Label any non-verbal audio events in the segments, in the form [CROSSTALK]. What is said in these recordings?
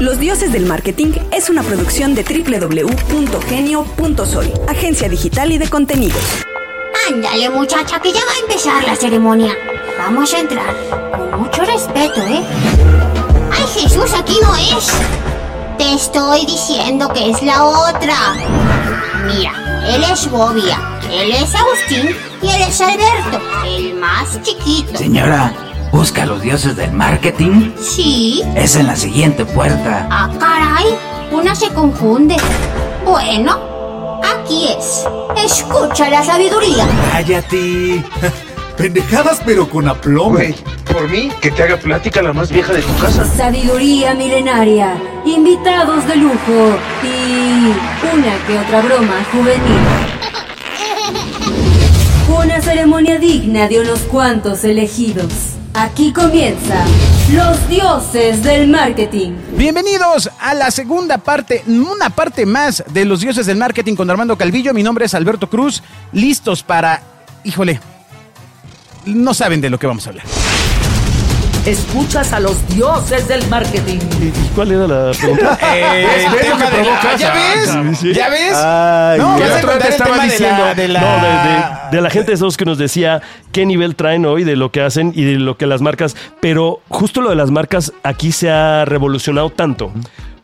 Los Dioses del Marketing es una producción de www.genio.soy, agencia digital y de contenidos. Ándale, muchacha, que ya va a empezar la ceremonia. Vamos a entrar. Con mucho respeto, ¿eh? ¡Ay, Jesús, aquí no es! Te estoy diciendo que es la otra. Mira, él es Bobia, él es Agustín y él es Alberto, el más chiquito. Señora, ¿busca a los dioses del marketing? Sí. Es en la siguiente puerta. Ah, caray, una se confunde. Bueno, aquí es. Escucha la sabiduría. Cállate. [LAUGHS] Pendejadas pero con aplomo. Por mí, que te haga plática la más vieja de tu casa. Sabiduría milenaria, invitados de lujo y una que otra broma juvenil. [LAUGHS] Una ceremonia digna de unos cuantos elegidos. Aquí comienza Los Dioses del Marketing. Bienvenidos a la segunda parte, una parte más de Los Dioses del Marketing con Armando Calvillo. Mi nombre es Alberto Cruz. Listos para... Híjole, no saben de lo que vamos a hablar. Escuchas a los dioses del marketing. ¿Y cuál era la pregunta? [LAUGHS] Eh, [LAUGHS] el ¿Ves tema lo que de la-? ¿Ya ves? Sí. ¿Ya ves? Ay, no, ya vas a el estaba de diciendo. la, de la- No, de, de- de la gente de esos que nos decía qué nivel traen hoy, de lo que hacen y de lo que las marcas. Pero justo lo de las marcas aquí se ha revolucionado tanto.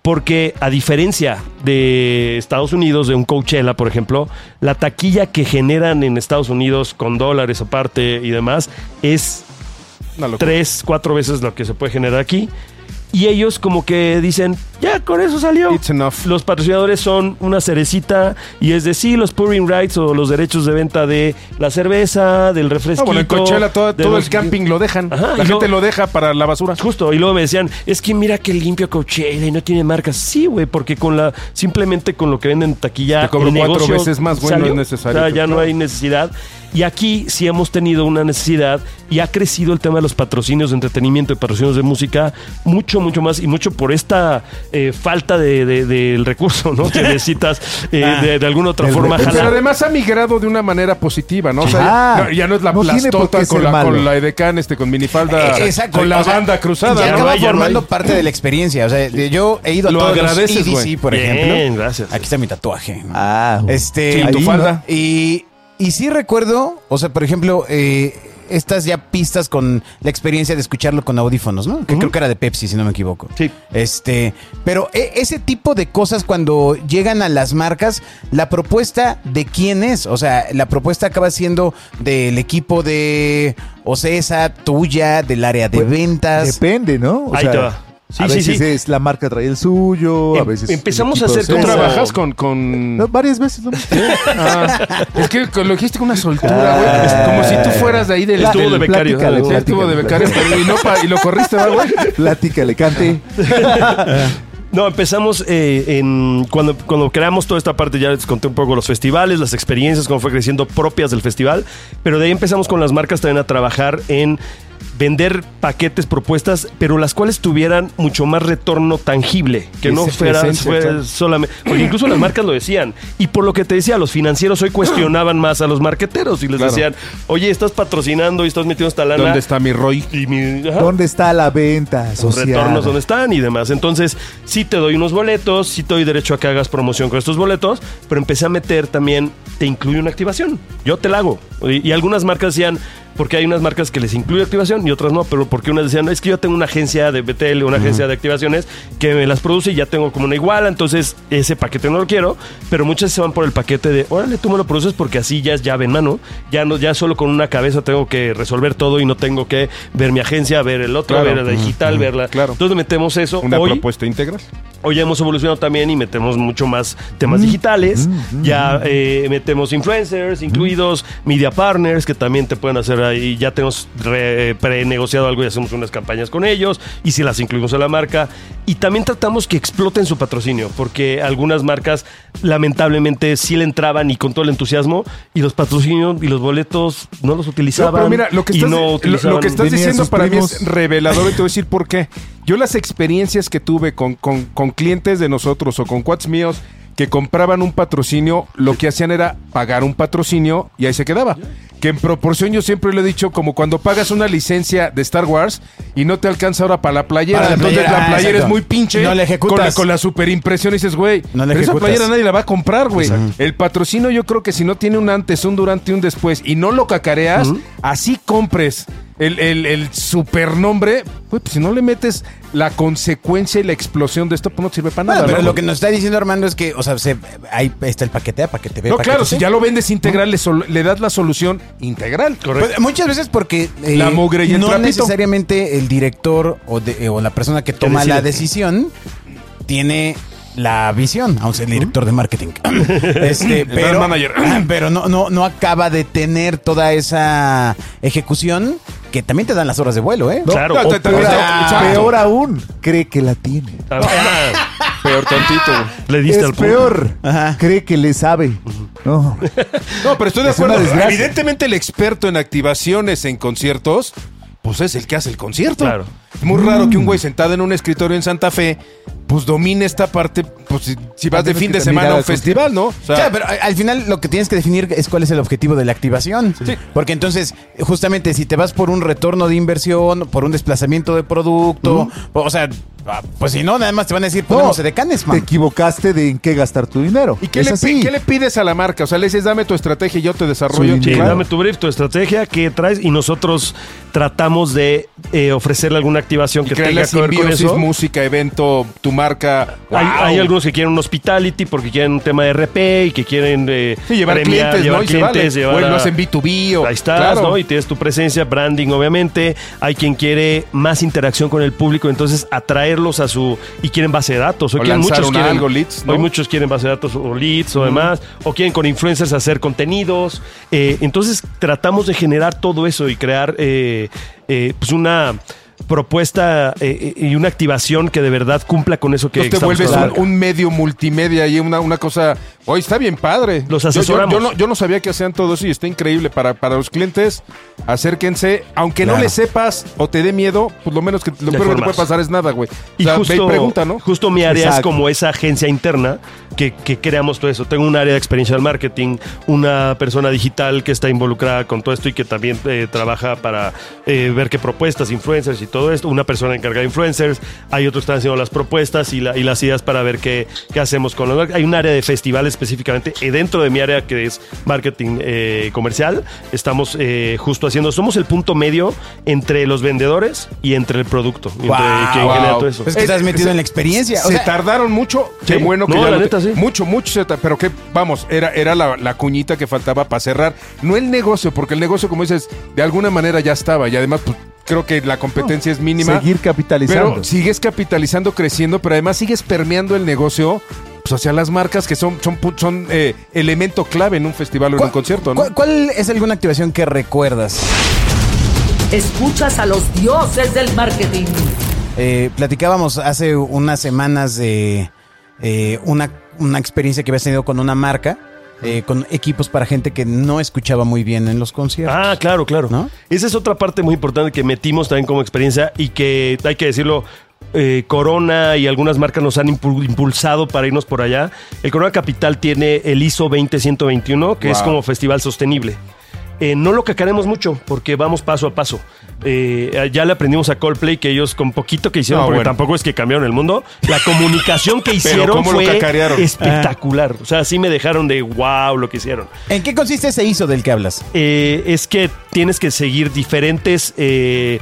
Porque a diferencia de Estados Unidos, de un Coachella, por ejemplo, la taquilla que generan en Estados Unidos con dólares aparte y demás es. Tres, cuatro veces lo que se puede generar aquí. Y ellos como que dicen, ya con eso salió. It's enough. Los patrocinadores son una cerecita y es decir, los pouring rights o los derechos de venta de la cerveza, del refresco. Ah, bueno, en Coachella todo, todo el camping lo dejan. Ajá, la gente luego- lo deja para la basura. Justo, y luego me decían, es que mira que limpio Coachella y no tiene marcas. Sí, güey, porque con la simplemente con lo que venden en taquilla Te cobro el cuatro veces más, güey, no es necesario, O sea, ya no hay necesidad. Y aquí sí hemos tenido una necesidad y ha crecido el tema de los patrocinios de entretenimiento y patrocinios de música mucho, mucho más y mucho por esta eh, falta de, de- del recurso, ¿no? Que [LAUGHS] necesitas eh, de, de alguna otra forma recurso. Pero jalar. además ha migrado de una manera positiva, ¿no? O sea, no, ya no es la No plastota con la, con la edecán, este, con minifalda, Eh, exacto. con la O sea, banda cruzada, Ya ¿no? acaba formando parte de la experiencia. O sea, de- yo he ido a Lo todos agradeces, los EDC, güey. por Bien, ejemplo. gracias. Aquí está mi tatuaje. Ah, Este, Sí, tu falda. Y, y sí recuerdo, o sea, por ejemplo, eh, estas ya pistas con la experiencia de escucharlo con audífonos, ¿no? Que creo que era de Pepsi, si no me equivoco. Sí. Este, pero e- ese tipo de cosas cuando llegan a las marcas, la propuesta de quién es, o sea, la propuesta acaba siendo del equipo de Ocesa, tuya, del área de Pues, ventas. Depende, ¿no? O Ahí te va. Sí, a sí, veces sí. es la marca trae el suyo, a Em- veces. empezamos a hacer Tú trabajas con... con... No, varias veces, ¿no? [LAUGHS] Ah, es que lo dijiste con una soltura, güey. es como si tú fueras de ahí del... Estuvo de becario. Pláticale, estuvo de becario, y, no pa- y lo corriste, ¿verdad, güey? Platícale, cante. [LAUGHS] No, empezamos eh, en cuando, cuando creamos toda esta parte, ya les conté un poco los festivales, las experiencias, cómo fue creciendo propias del festival, pero de ahí empezamos con las marcas también a trabajar en vender paquetes, propuestas, pero las cuales tuvieran mucho más retorno tangible, que no fuera, solamente, porque incluso las marcas lo decían, y por lo que te decía, los financieros hoy cuestionaban más a los marqueteros y les Claro. decían, oye, estás patrocinando y estás metiendo esta lana. ¿Dónde está mi Roy? Y mi- ¿Dónde está la venta social? retornos dónde están y demás. Entonces, sí te doy unos boletos, sí te doy derecho a que hagas promoción con estos boletos, pero empecé a meter también, te incluye una activación. Yo te la hago. Y, y algunas marcas decían, porque hay unas marcas que les incluye activación y otras no, pero porque unas decían, es que yo tengo una agencia de BTL, una agencia de activaciones que me las produce y ya tengo como una igual, entonces ese paquete no lo quiero, pero muchas se van por el paquete de, órale, tú me lo produces porque así ya es llave en mano, ya no ya solo con una cabeza tengo que resolver todo y no tengo que ver mi agencia, ver el otro, Claro. ver la digital, verla. Claro. Entonces metemos eso. Una Hoy, propuesta integral. Hoy ya hemos evolucionado también y metemos mucho más temas digitales. ya eh, metemos influencers incluidos, media partners que también te pueden hacer ahí. Ya tenemos re- pre-negociado algo y hacemos unas campañas con ellos y si las incluimos en la marca. Y también tratamos que exploten su patrocinio porque algunas marcas lamentablemente sí le entraban y con todo el entusiasmo y los patrocinios y los boletos no los No, utilizaban. pero mira, lo que y estás, no lo- lo, que estás diciendo para mí es revelador y te voy a decir por qué. Yo las experiencias que tuve con, con- con clientes de nosotros o con cuates míos que compraban un patrocinio, lo que hacían era pagar un patrocinio y ahí se quedaba. que en proporción yo siempre lo he dicho, como cuando pagas una licencia de Star Wars y no te alcanza ahora para la playera. Para la entonces playera, la ah, playera exacto. es muy pinche. No la ejecutas. Con la, con la superimpresión y dices, güey, No esa playera nadie la va a comprar, güey. El patrocinio yo creo que si no tiene un antes, un durante y un después y no lo cacareas, así compres el, el, el supernombre, pues si no le metes la consecuencia y la explosión de esto, pues no sirve para Bueno, nada. pero ¿no? lo que nos está diciendo Armando es que, o sea, se- ahí está el paquete A, paquete B. No, paquete claro, C. si ya lo vendes integral, le, sol- le das la solución integral. Pues, muchas veces porque eh, La mugre y el no trapito. necesariamente el director o, de- eh, o la persona que toma la decisión tiene la visión, aun sea el director de marketing. [LAUGHS] este, pero manager. [CLEARS THROAT] pero no, no, no acaba de tener toda esa ejecución que también te dan las horas de vuelo, ¿eh? Claro. No, te- te- o- Peor, aún, cree que la tiene. Ah, [LAUGHS] Peor tantito, le diste Es al punto. peor, Ajá. cree que le sabe. No. No, pero estoy de Es acuerdo. Evidentemente el experto en activaciones en conciertos, pues es el que hace el concierto. Claro. Es muy raro que un güey sentado en un escritorio en Santa Fe, pues domine esta parte, pues si, si vas de fin de semana a un al festival, ¿no? O O sea, pero al final lo que tienes que definir es cuál es el objetivo de la activación. Porque entonces, justamente, si te vas por un retorno de inversión, por un desplazamiento de producto, o sea, ah, pues si no, nada más te van a decir, ponemos decanes, te man. equivocaste de en qué gastar tu dinero. ¿Y qué es le, qué le pides a la marca? O sea, le dices, dame tu estrategia y yo te desarrollo. Su Sí, Claro. dame tu brief, tu estrategia, qué traes y nosotros tratamos de eh, ofrecerle alguna activación Y que tenga que ver con eso. música, evento, tu marca. Hay, ¡Wow! hay algunos que quieren un hospitality porque quieren un tema de RP y que quieren eh, Sí, llevar premiar, clientes, llevar ¿no? Y se clientes, vale. llevar o lo hacen B2B o... Ahí estás, claro. ¿no? Y tienes tu presencia, branding, obviamente. Hay quien quiere más interacción con el público, entonces atraerlos a su. y quieren base de datos. Hoy O quieren muchos quieren, algo, leads, ¿no? Hoy muchos quieren base de datos o leads o demás. O quieren con influencers hacer contenidos. Eh, entonces tratamos de generar todo eso y crear eh, eh, pues una propuesta eh, y una activación que de verdad cumpla con eso que Entonces te estamos vuelves un, un medio multimedia y una, una cosa. Hoy está bien padre. Los Yo- yo- asesoramos. Yo, no, yo no sabía que hacían todo eso y está increíble para, para los clientes. Acérquense, aunque no le sepas o te dé miedo, pues lo menos que lo peor que te puede pasar es nada, güey. Y O sea, ve justo, pregunta, ¿no? justo mi área es como esa agencia interna que, que creamos todo eso. Tengo un área de experiencia del marketing, una persona digital que está involucrada con todo esto y que también eh, trabaja para eh, ver qué propuestas, influencers y todo esto. Una persona encargada de influencers, hay otros que están haciendo las propuestas y, la- y las ideas para ver qué, qué hacemos con los Hay un área de festival específicamente y dentro de mi área que es marketing eh, comercial. Estamos eh, justo haciendo, somos el punto medio entre los vendedores y entre el producto. y entre Wow. quien genera Wow. todo eso. Pues que estás metido en la experiencia. O se sea, tardaron mucho. Sí. Qué bueno que No, ya la neta, sí. Mucho, mucho. Pero que, vamos, era, era la, la cuñita que faltaba para cerrar. No el negocio, porque el negocio, como dices, de alguna manera ya estaba. Y además, pues, creo que la competencia es mínima. Seguir capitalizando. Pero sigues capitalizando, creciendo, pero además sigues permeando el negocio pues, hacia las marcas que son, son, son eh, elemento clave en un festival o en un concierto, ¿no? ¿cuál, cuál es alguna activación que recuerdas? Escuchas a los dioses del marketing. Eh, platicábamos hace unas semanas de eh, una, una experiencia que habías tenido con una marca, eh, con equipos para gente que no escuchaba muy bien en los conciertos. Ah, claro, claro. ¿No? Esa es otra parte muy importante que metimos también como experiencia y que hay que decirlo. eh, Corona y algunas marcas nos han impu- impulsado para irnos por allá. El Corona Capital tiene el ISO 20121, que es como festival sostenible. Eh, no lo cacaremos mucho porque vamos paso a paso. Eh, ya le aprendimos a Coldplay que ellos con poquito que hicieron, No, porque bueno. tampoco es que cambiaron el mundo, la comunicación que [LAUGHS] hicieron ¿cómo lo fue espectacular. O sea, sí me dejaron de wow lo que hicieron. ¿En qué consiste ese ISO del que hablas? Eh, es que tienes que seguir diferentes... eh,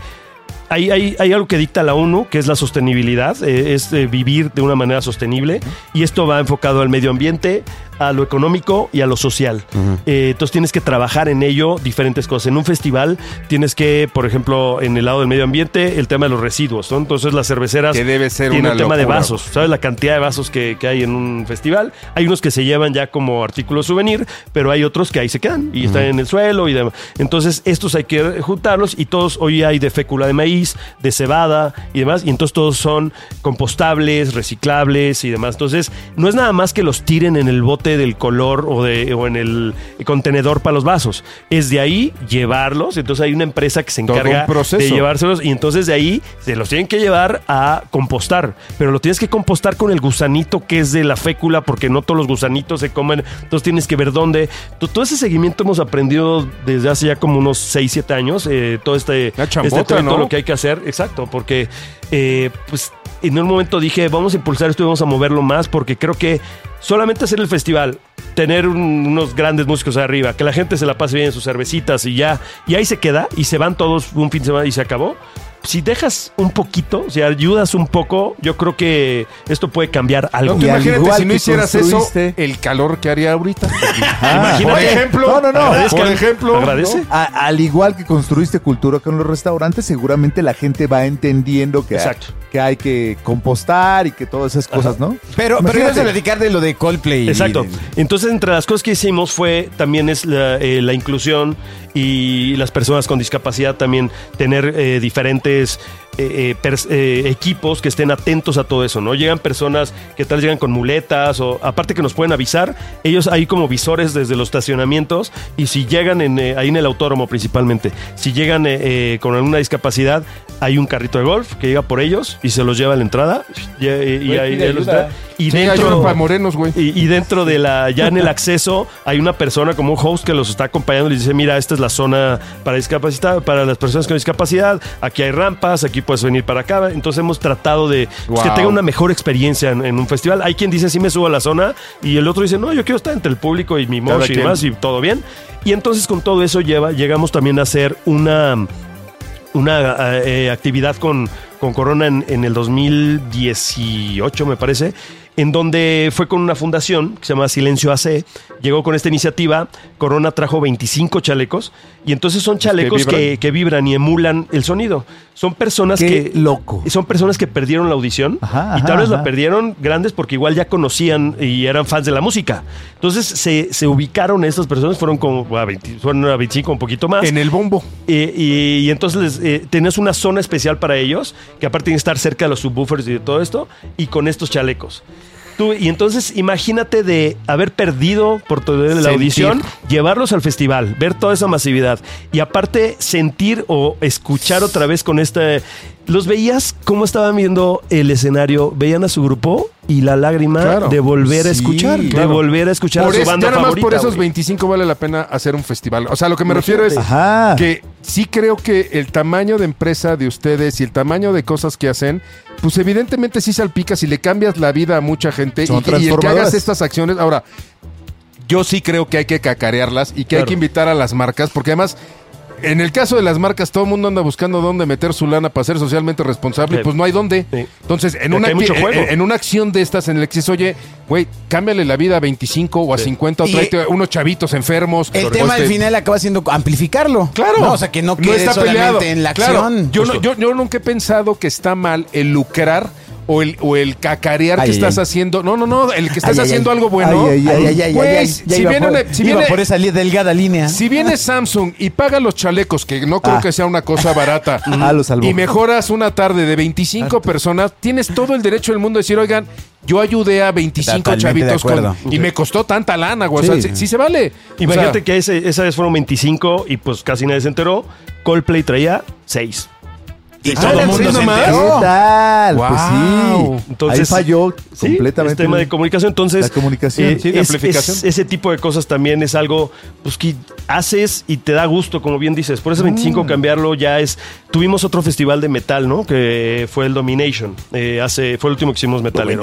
hay, hay- hay algo que dicta la ONU, que es la sostenibilidad, eh, es eh, vivir de una manera sostenible, y esto va enfocado al medio ambiente, a lo económico y a lo social. Eh, entonces tienes que trabajar en ello diferentes cosas. En un festival tienes que, por ejemplo, en el lado del medio ambiente, el tema de los residuos, ¿no? Entonces las cerveceras Que debe ser tienen el tema de vasos. ¿Sabes la cantidad de vasos que, que hay en un festival? Hay unos que se llevan ya como artículo souvenir, pero hay otros que ahí se quedan y están en el suelo y demás. Entonces, estos hay que juntarlos y todos hoy hay de fécula de maíz, de cebada y demás. Y entonces todos son compostables, reciclables y demás. Entonces, no es nada más que los tiren en el bote bote del color o, de, o en el contenedor para los vasos. Es de ahí llevarlos. Entonces hay una empresa que se encarga de llevárselos y entonces de ahí se los tienen que llevar a compostar. Pero lo tienes que compostar con el gusanito que es de la fécula porque no todos los gusanitos se comen. Entonces tienes que ver dónde. To- Todo ese seguimiento hemos aprendido desde hace ya como unos 6, 7 años. eh, todo este, La chambota, este todo lo que hay que hacer. Exacto, porque eh, pues en un momento dije, vamos a impulsar esto y vamos a moverlo más porque creo que solamente hacer el festival, tener un- unos grandes músicos arriba, que la gente se la pase bien en sus cervecitas y ya, y ahí se queda y se van todos un fin de semana y se acabó. Si dejas un poquito, si ayudas un poco, yo creo que esto puede cambiar algo. No, al imagínate igual si no que hicieras eso, el calor que haría ahorita. [LAUGHS] Ah, Imagínate. Por ejemplo, No, no, no. Por ejemplo, Agradece. ¿no? A- al igual que construiste cultura con los restaurantes, seguramente la gente va entendiendo que, hay, Exacto. Que hay que compostar y que todas esas cosas, ¿no? Pero, pero ibas a platicar de lo de Coldplay. Exacto. Entonces, entre las cosas que hicimos fue también es la, eh, la inclusión y las personas con discapacidad también tener eh, diferentes eh, eh, eh, equipos que estén atentos a todo eso, ¿no? Llegan personas que tal llegan con muletas o aparte que nos pueden avisar, ellos hay como visores desde los estacionamientos y si llegan en, eh, ahí en el autódromo principalmente, si llegan con alguna discapacidad, hay un carrito de golf que llega por ellos y se los lleva a la entrada y, y- y Güey, ahí los. Y Sí, dentro para morenos, güey. y, y dentro de la, ya en el acceso, hay una persona como un host que los está acompañando y les dice, mira, esta es la zona para discapacidad, para las personas con discapacidad, aquí hay rampas, aquí puedes venir para acá. Entonces hemos tratado de pues, que tenga una mejor experiencia en, en un festival. Hay quien dice, sí me subo a la zona, y el otro dice, no, yo quiero estar entre el público y mi mosh y demás, y todo bien. Y entonces con todo eso lleva, llegamos también a hacer una una eh, actividad con, con Corona en, en el 2018, me parece, en donde fue con una fundación que se llama Silencio AC. Llegó con esta iniciativa, Corona trajo 25 chalecos, y entonces son chalecos vibran. que, que vibran y emulan el sonido. Son personas Qué que... loco. Son personas que perdieron la audición Ajá, y tal vez la perdieron grandes porque igual ya conocían y eran fans de la música. Entonces se, se ubicaron estas personas, fueron como a 20, fueron a 25, un poquito más. En el bombo. Eh, y, y entonces eh, tenés una zona especial para ellos, que aparte que estar cerca de los subwoofers y de todo esto, y con estos chalecos. Tú- y entonces imagínate de haber perdido por toda la Sentir. audición, llevarlos al festival, ver toda esa masividad y aparte sentir o escuchar otra vez con este... Los veías cómo estaban viendo el escenario, veían a su grupo y la lágrima Claro. de volver a Sí, escuchar, de volver a escuchar Por a su eso- banda ya nada más favorita. por esos güey. 25 vale la pena hacer un festival. O sea, lo que me refiero es Ajá. que sí creo que el tamaño de empresa de ustedes y el tamaño de cosas que hacen, pues evidentemente sí salpicas y le cambias la vida a mucha gente Son y, el que hagas estas acciones. Ahora, yo sí creo que hay que cacarearlas y que hay que invitar a las marcas, porque además. En el caso de las marcas, todo el mundo anda buscando dónde meter su lana para ser socialmente responsable, Sí. y pues no hay dónde. Sí. Entonces, en una, hay mucho acti- juego. en- en una acción de estas en el dices, oye, güey, cámbiale la vida a 25 o a 50 o Y- tráete unos chavitos enfermos. El tema al este- final acaba siendo amplificarlo. Claro. No, o sea, que no quede solamente en la Claro. acción. Yo, no- yo, yo nunca he pensado que está mal el lucrar o el, o el cacarear Ay, que ay, estás ay. haciendo. No, no, no. El que estás haciendo ay. algo bueno. Ay, ay, ay, ay, Güey, ay, ay, si viene por- una- si viene- por esa delgada línea. si viene Samsung y paga los chalecos, que no creo Ah. que sea una cosa barata, [LAUGHS] Ah, lo salvó. y mejoras una tarde de 25 personas, tienes todo el derecho del mundo de decir, oigan, yo ayudé a 25 Totalmente de chavitos con- y me costó tanta lana, güey. O sea, Sí. sí, sí se vale. Imagínate O sea, que ese- esa vez fueron 25 y pues casi nadie se enteró. Coldplay traía 6. Y Ah, todo el ¿eran mundo se nomás? enteró. ¿Qué tal? Wow. Pues sí. Entonces, Ahí falló Sí, completamente. es tema de comunicación. Entonces, La comunicación. Sí, de es- amplificación. es- ese tipo de cosas también es algo pues, que haces y te da gusto, como bien dices. Por eso 25 cambiarlo ya es. Tuvimos otro festival de metal, ¿no? Que fue el Domination. Eh, hace, fue el último que hicimos metalero.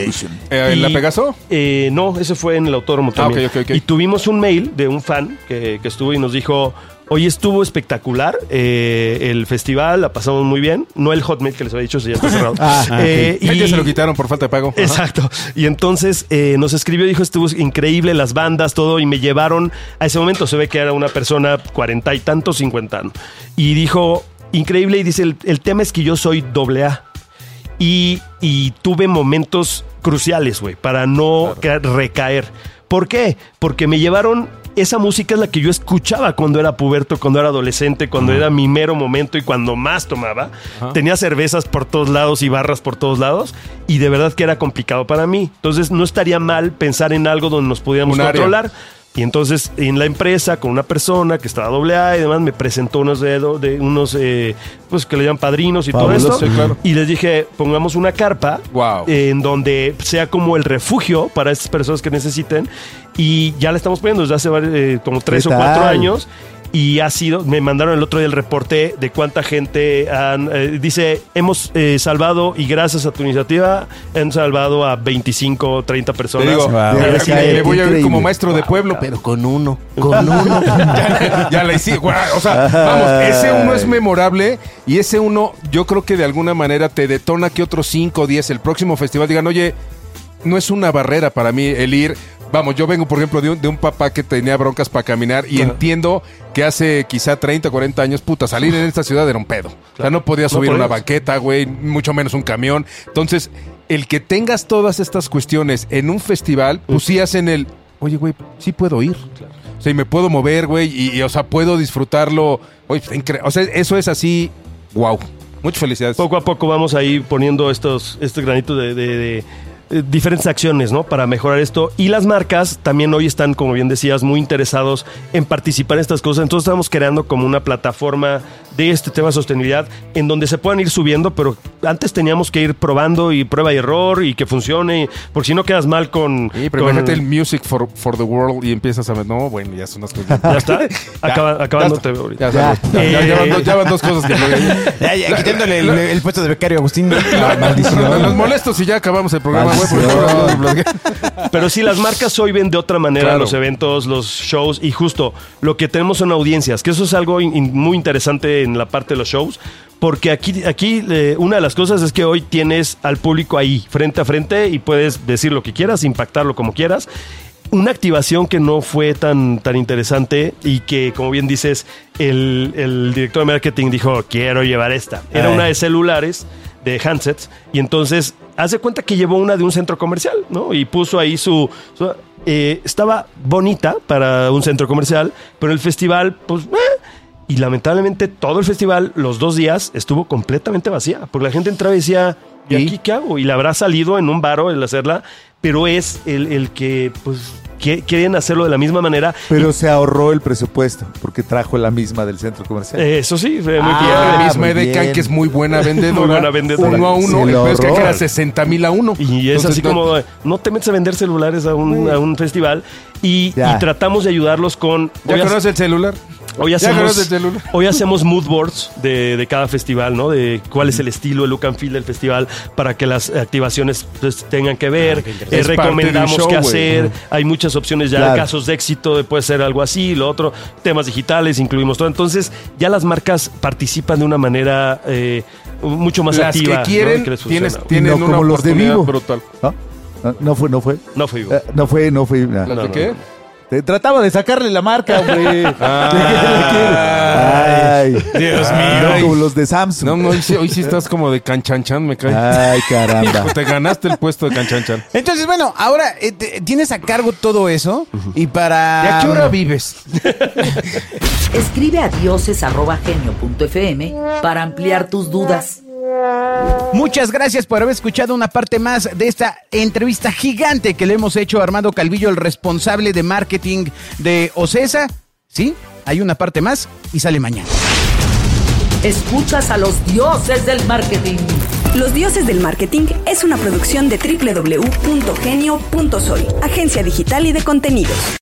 eh, ¿La Pegaso? Eh, no, ese fue en el autódromo Ah, también. ok, ok, ok. Y tuvimos un mail de un fan que, que estuvo y nos dijo, hoy estuvo espectacular eh, el festival, la pasamos muy bien. No el hotmail que les había dicho, ese ya está cerrado. [LAUGHS] Ah, Eh, Ya se lo quitaron por falta de pago. Ajá. Exacto. Y entonces eh, nos escribió, dijo, estuvo increíble las bandas, todo, y me llevaron, a ese momento se ve que era una persona cuarenta y tantos, cincuenta. Y dijo, increíble, y dice, el, el tema es que yo soy doble A. Y, y tuve momentos cruciales, güey, para no ca- recaer. ¿Por qué? Porque me llevaron esa música es la que yo escuchaba cuando era puberto, cuando era adolescente, cuando era mi mero momento y cuando más tomaba. Tenía cervezas por todos lados y barras por todos lados y de verdad que era complicado para mí. Entonces no estaría mal pensar en algo donde nos pudiéramos Un área. Y entonces en la empresa con una persona que estaba doble A y demás me presentó unos de, de unos eh, pues que le llaman padrinos y Fabuloso, todo esto. sí, claro. Y les dije, pongamos una carpa Wow. en donde sea como el refugio para estas personas que necesiten. Y ya la estamos poniendo desde hace eh, como tres o ¿Qué cuatro años. Y ha sido, me mandaron el otro día el reporte de cuánta gente han, eh, dice, hemos eh, salvado y gracias a tu iniciativa han salvado a 25 o 30 Te personas. digo, Wow. voy a ver como maestro de pueblo, pero con uno, [LAUGHS] con uno. ya, ya la hice, guau, O sea, vamos, ese uno es memorable y ese uno yo creo que de alguna manera te detona que otros 5 o 10 el próximo festival digan, oye, no es una barrera para mí el ir. Vamos, yo vengo, por ejemplo, de un, de un papá que tenía broncas para caminar y entiendo que hace quizá 30, 40 años, puta, salir en esta ciudad era un pedo. O sea, no podías subir una podías. banqueta, güey, mucho menos un camión. Entonces, el que tengas todas estas cuestiones en un festival, pues sí hacen el, oye, güey, sí puedo ir. O sea, y me puedo mover, güey, y, y, o sea, puedo disfrutarlo. Oye, incre- o sea, eso es así, wow. Muchas felicidades. Poco a poco vamos a ir poniendo estos, estos granitos de, de- de, eh, diferentes acciones, ¿no? Para mejorar esto. Y las marcas también hoy están, como bien decías, muy interesados en participar en estas cosas. Entonces estamos creando como una plataforma de este tema de sostenibilidad en donde se puedan ir subiendo, pero antes teníamos que ir probando y prueba y error y que funcione, porque si no quedas mal con... Sí, pero con- imagínate el Music for, for the World y empiezas a ver, no, bueno, ya son unas cosas. [LAUGHS] ¿Ya está? Acaba- ya acabándote está. ahorita. Ya, Ya. ya, ya, Eh, ya van, dos, ya van dos cosas que [LAUGHS] Ya, ya, quitándole el, el puesto de becario a Agustín. Nos Maldición. molestos y ya acabamos el programa, Pero sí, las marcas hoy ven de otra manera Claro. los eventos, los shows y justo lo que tenemos son audiencias, que eso es algo in- in- muy interesante en la parte de los shows, porque aquí, aquí eh, una de las cosas es que hoy tienes al público ahí, frente a frente, y puedes decir lo que quieras, impactarlo como quieras. Una activación que no fue tan, tan interesante y que, como bien dices, el, el director de marketing dijo, quiero llevar esta. Era Ah. una de celulares de handsets y entonces hace cuenta que llevó una de un centro comercial, ¿no? Y puso ahí su... su- eh, estaba bonita para un centro comercial, pero el festival, pues... eh, y lamentablemente todo el festival, los dos días, estuvo completamente vacía, porque la gente entraba y decía, ¿y aquí qué hago? Y le habrá salido en un baro el hacerla, pero es el, el que, pues, que, quieren hacerlo de la misma manera. Pero se ahorró el presupuesto porque trajo la misma del centro comercial. Eso sí, fue muy Ah, bien. la misma Edecan, que es muy buena [LAUGHS] vendedora. Muy buena vendedora. Uno a uno. Se El lo peor es que era 60 mil a uno. Y es Entonces, así como, no te metes a vender celulares a un, a un festival y, y tratamos de ayudarlos con... ¿Ya conoces el celular? Hoy ¿Ya hacemos, hoy hacemos mood boards de, de cada festival, ¿no? De cuál es el estilo, el look and feel del festival para que las activaciones pues, tengan que ver. Eh, del recomendamos show, qué hacer. Hay muchas opciones ya, Claro. casos de éxito, de puede ser algo así, lo otro, temas digitales, incluimos todo. Entonces ya las marcas participan de una manera eh, mucho más Las activa. que quieren, ¿no? les tienes, funciona. tienen no una como los de Vivo. brutal. ¿No? ¿No? No fue, no fue. No fue Eh, no fue, no fue. nah. ¿Las No, de no, qué? Te trataba de sacarle la marca, güey. [LAUGHS] Ah. Ay, Dios No, mío. como los de Samsung. No, no, hoy sí, hoy sí estás como de canchanchan, me cae. Ay, caramba. [LAUGHS] Hijo, te ganaste el puesto de canchanchan. Entonces, bueno, ahora eh, te- tienes a cargo todo eso y para... ¿Y a qué hora vives? [LAUGHS] Escribe a dioses.genio.fm para ampliar tus dudas. Muchas gracias por haber escuchado una parte más de esta entrevista gigante que le hemos hecho a Armando Calvillo, el responsable de marketing de OCESA. Sí, hay una parte más y sale mañana. Escuchas a los dioses del marketing. Los Dioses del Marketing es una producción de www.genio.soy, agencia digital y de contenidos.